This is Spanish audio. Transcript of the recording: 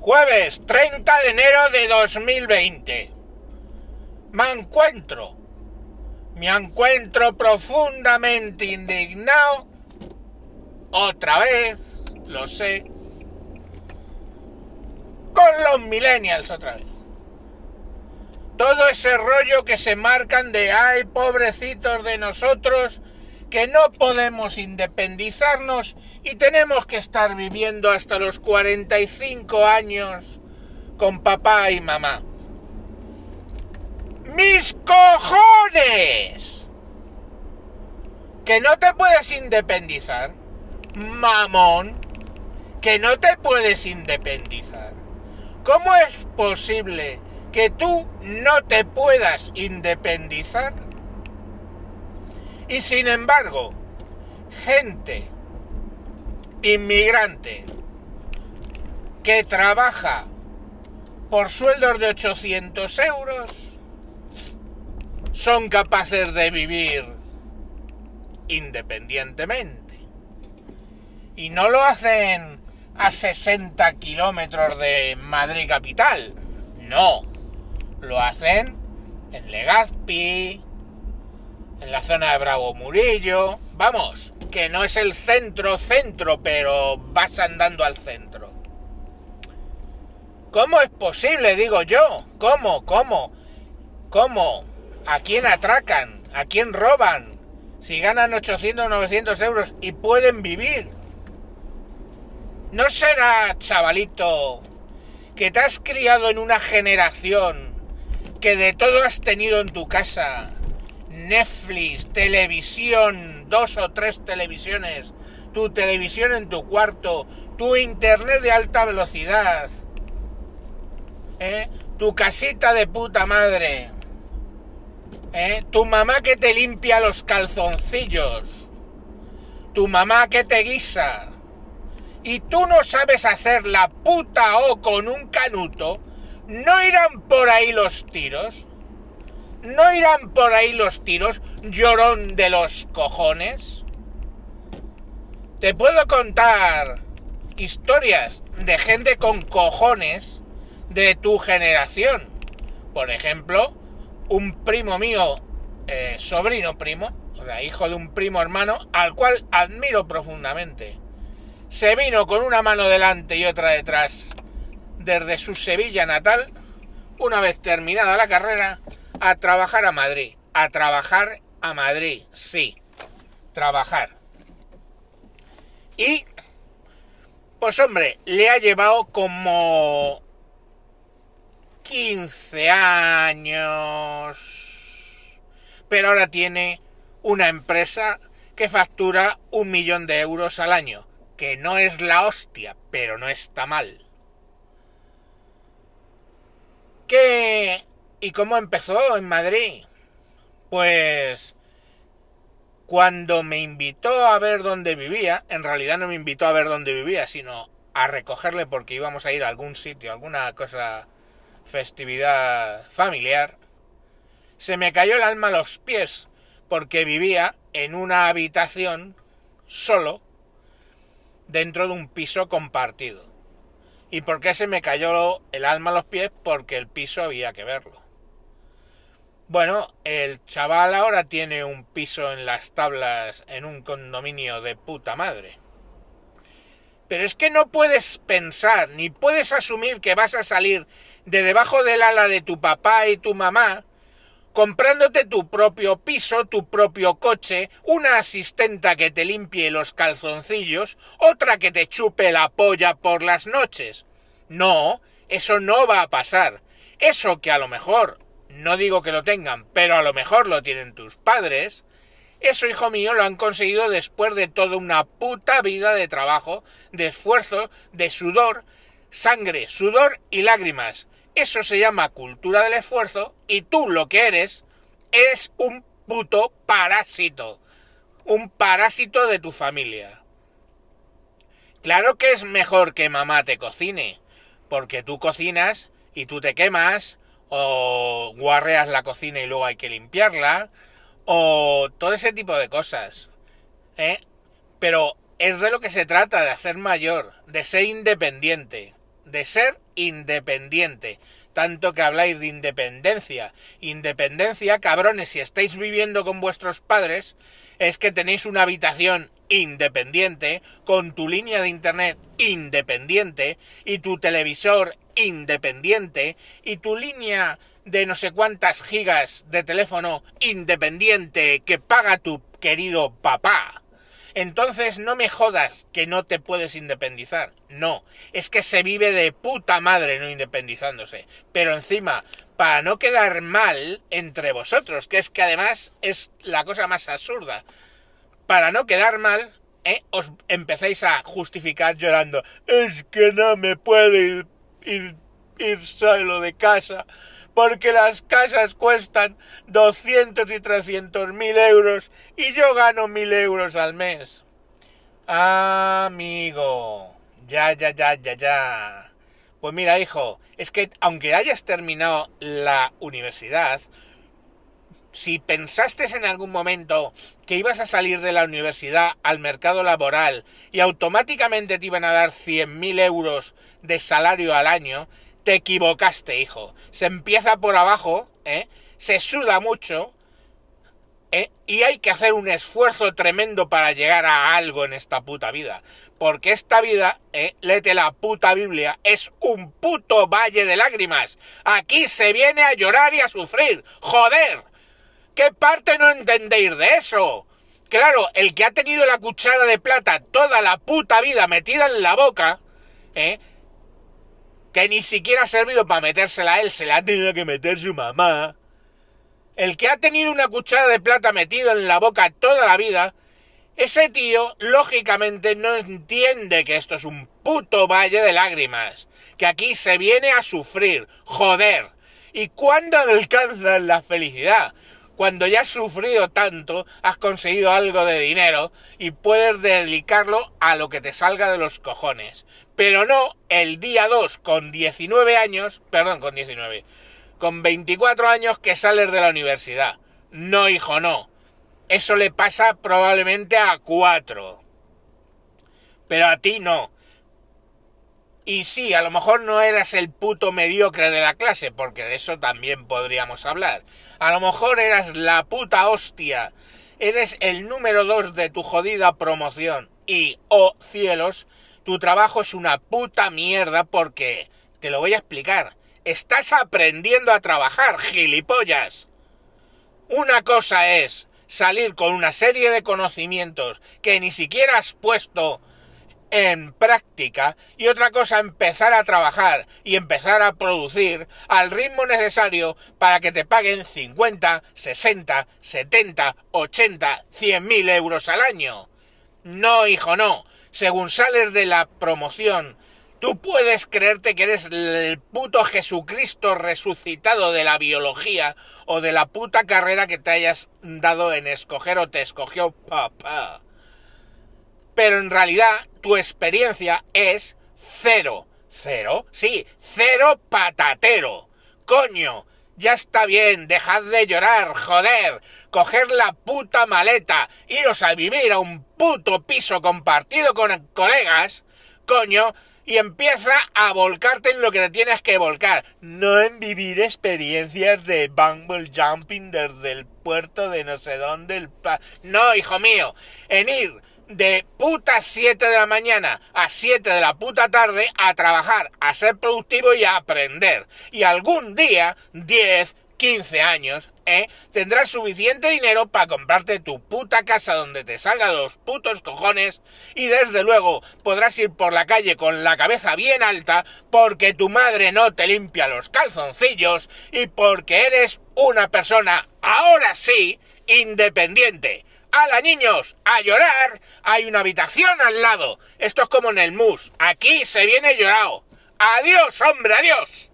Jueves 30 de enero de 2020. Me encuentro, me encuentro profundamente indignado, otra vez, lo sé, con los millennials otra vez. Todo ese rollo que se marcan de, ay, pobrecitos de nosotros, que no podemos independizarnos y tenemos que estar viviendo hasta los 45 años con papá y mamá. ¡Mis cojones! Que no te puedes independizar. Mamón. Que no te puedes independizar. ¿Cómo es posible que tú no te puedas independizar? Y sin embargo, gente inmigrante que trabaja por sueldos de 800 euros son capaces de vivir independientemente. Y no lo hacen a 60 kilómetros de Madrid capital. No. Lo hacen en Legazpi, en la zona de Bravo Murillo. Vamos, que no es el centro centro, pero vas andando al centro. ¿Cómo es posible, digo yo? ¿Cómo? ¿Cómo? ¿Cómo? ¿A quién atracan? ¿A quién roban? Si ganan 800 o 900 euros y pueden vivir. ¿No será, chavalito, que te has criado en una generación que de todo has tenido en tu casa? Netflix, televisión, dos o tres televisiones, tu televisión en tu cuarto, tu internet de alta velocidad, ¿eh? tu casita de puta madre, ¿eh? tu mamá que te limpia los calzoncillos, tu mamá que te guisa, y tú no sabes hacer la puta O con un canuto, ¿no irán por ahí los tiros? ¿No irán por ahí los tiros, llorón de los cojones? Te puedo contar historias de gente con cojones de tu generación. Por ejemplo, un primo mío, eh, sobrino primo, o sea, hijo de un primo hermano, al cual admiro profundamente. Se vino con una mano delante y otra detrás desde su Sevilla natal, una vez terminada la carrera, a trabajar a Madrid. A trabajar a Madrid, sí. Trabajar. Y, pues hombre, le ha llevado como 15 años. Pero ahora tiene una empresa que factura un millón de euros al año. Que no es la hostia, pero no está mal. Que ¿Y cómo empezó en Madrid? Pues cuando me invitó a ver dónde vivía, en realidad no me invitó a ver dónde vivía, sino a recogerle porque íbamos a ir a algún sitio, alguna cosa, festividad familiar, se me cayó el alma a los pies porque vivía en una habitación solo dentro de un piso compartido. ¿Y por qué se me cayó el alma a los pies? Porque el piso había que verlo. Bueno, el chaval ahora tiene un piso en las tablas en un condominio de puta madre. Pero es que no puedes pensar, ni puedes asumir que vas a salir de debajo del ala de tu papá y tu mamá, comprándote tu propio piso, tu propio coche, una asistenta que te limpie los calzoncillos, otra que te chupe la polla por las noches. No, eso no va a pasar. Eso que a lo mejor no digo que lo tengan, pero a lo mejor lo tienen tus padres, eso, hijo mío, lo han conseguido después de toda una puta vida de trabajo, de esfuerzo, de sudor, sangre, sudor y lágrimas. Eso se llama cultura del esfuerzo y tú lo que eres es un puto parásito. Un parásito de tu familia. Claro que es mejor que mamá te cocine, porque tú cocinas y tú te quemas o guarreas la cocina y luego hay que limpiarla, o todo ese tipo de cosas. ¿eh? Pero es de lo que se trata, de hacer mayor, de ser independiente. de ser independiente. Tanto que habláis de independencia. Independencia, cabrones, si estáis viviendo con vuestros padres, es que tenéis una habitación independiente, con tu línea de internet independiente, y tu televisor independiente, y tu línea de no sé cuántas gigas de teléfono independiente que paga tu querido papá. Entonces no me jodas que no te puedes independizar. No, es que se vive de puta madre no independizándose. Pero encima, para no quedar mal entre vosotros, que es que además es la cosa más absurda, para no quedar mal, ¿eh? os empezáis a justificar llorando. Es que no me puedo ir, ir, ir solo de casa porque las casas cuestan 200 y 300 mil euros y yo gano mil euros al mes. Amigo, ya, ya, ya, ya, ya. Pues mira, hijo, es que aunque hayas terminado la universidad, si pensaste en algún momento que ibas a salir de la universidad al mercado laboral y automáticamente te iban a dar 100.000 euros de salario al año, te equivocaste, hijo. Se empieza por abajo, ¿eh? se suda mucho, ¿eh? y hay que hacer un esfuerzo tremendo para llegar a algo en esta puta vida. Porque esta vida, ¿eh? léete la puta Biblia, es un puto valle de lágrimas. Aquí se viene a llorar y a sufrir. ¡Joder! ¿Qué parte no entendéis de eso? Claro, el que ha tenido la cuchara de plata toda la puta vida metida en la boca, ¿eh? que ni siquiera ha servido para metérsela a él, se la ha tenido que meter su mamá. El que ha tenido una cuchara de plata metido en la boca toda la vida, ese tío, lógicamente, no entiende que esto es un puto valle de lágrimas, que aquí se viene a sufrir, joder. ¿Y cuándo alcanzas la felicidad? Cuando ya has sufrido tanto, has conseguido algo de dinero y puedes dedicarlo a lo que te salga de los cojones. Pero no el día 2 con 19 años, perdón, con 19, con 24 años que sales de la universidad. No, hijo, no. Eso le pasa probablemente a 4. Pero a ti no. Y sí, a lo mejor no eras el puto mediocre de la clase, porque de eso también podríamos hablar. A lo mejor eras la puta hostia. Eres el número dos de tu jodida promoción. Y, oh cielos, tu trabajo es una puta mierda porque... Te lo voy a explicar. Estás aprendiendo a trabajar, gilipollas. Una cosa es salir con una serie de conocimientos que ni siquiera has puesto en práctica y otra cosa empezar a trabajar y empezar a producir al ritmo necesario para que te paguen 50, 60, 70, 80, 100 mil euros al año. No, hijo, no. Según sales de la promoción, tú puedes creerte que eres el puto Jesucristo resucitado de la biología o de la puta carrera que te hayas dado en escoger o te escogió papá pero en realidad tu experiencia es cero. ¿Cero? Sí, cero patatero. Coño, ya está bien, dejad de llorar, joder, coger la puta maleta, iros a vivir a un puto piso compartido con colegas, coño, y empieza a volcarte en lo que te tienes que volcar, no en vivir experiencias de bumble jumping desde el puerto de no sé dónde, el no, hijo mío, en ir de puta 7 de la mañana a 7 de la puta tarde a trabajar, a ser productivo y a aprender. Y algún día, 10, 15 años, ¿eh? tendrás suficiente dinero para comprarte tu puta casa donde te salga los putos cojones y desde luego podrás ir por la calle con la cabeza bien alta porque tu madre no te limpia los calzoncillos y porque eres una persona, ahora sí, independiente. ¡Hala, niños! ¡A llorar! Hay una habitación al lado. Esto es como en el mus. Aquí se viene llorado. ¡Adiós, hombre! ¡Adiós!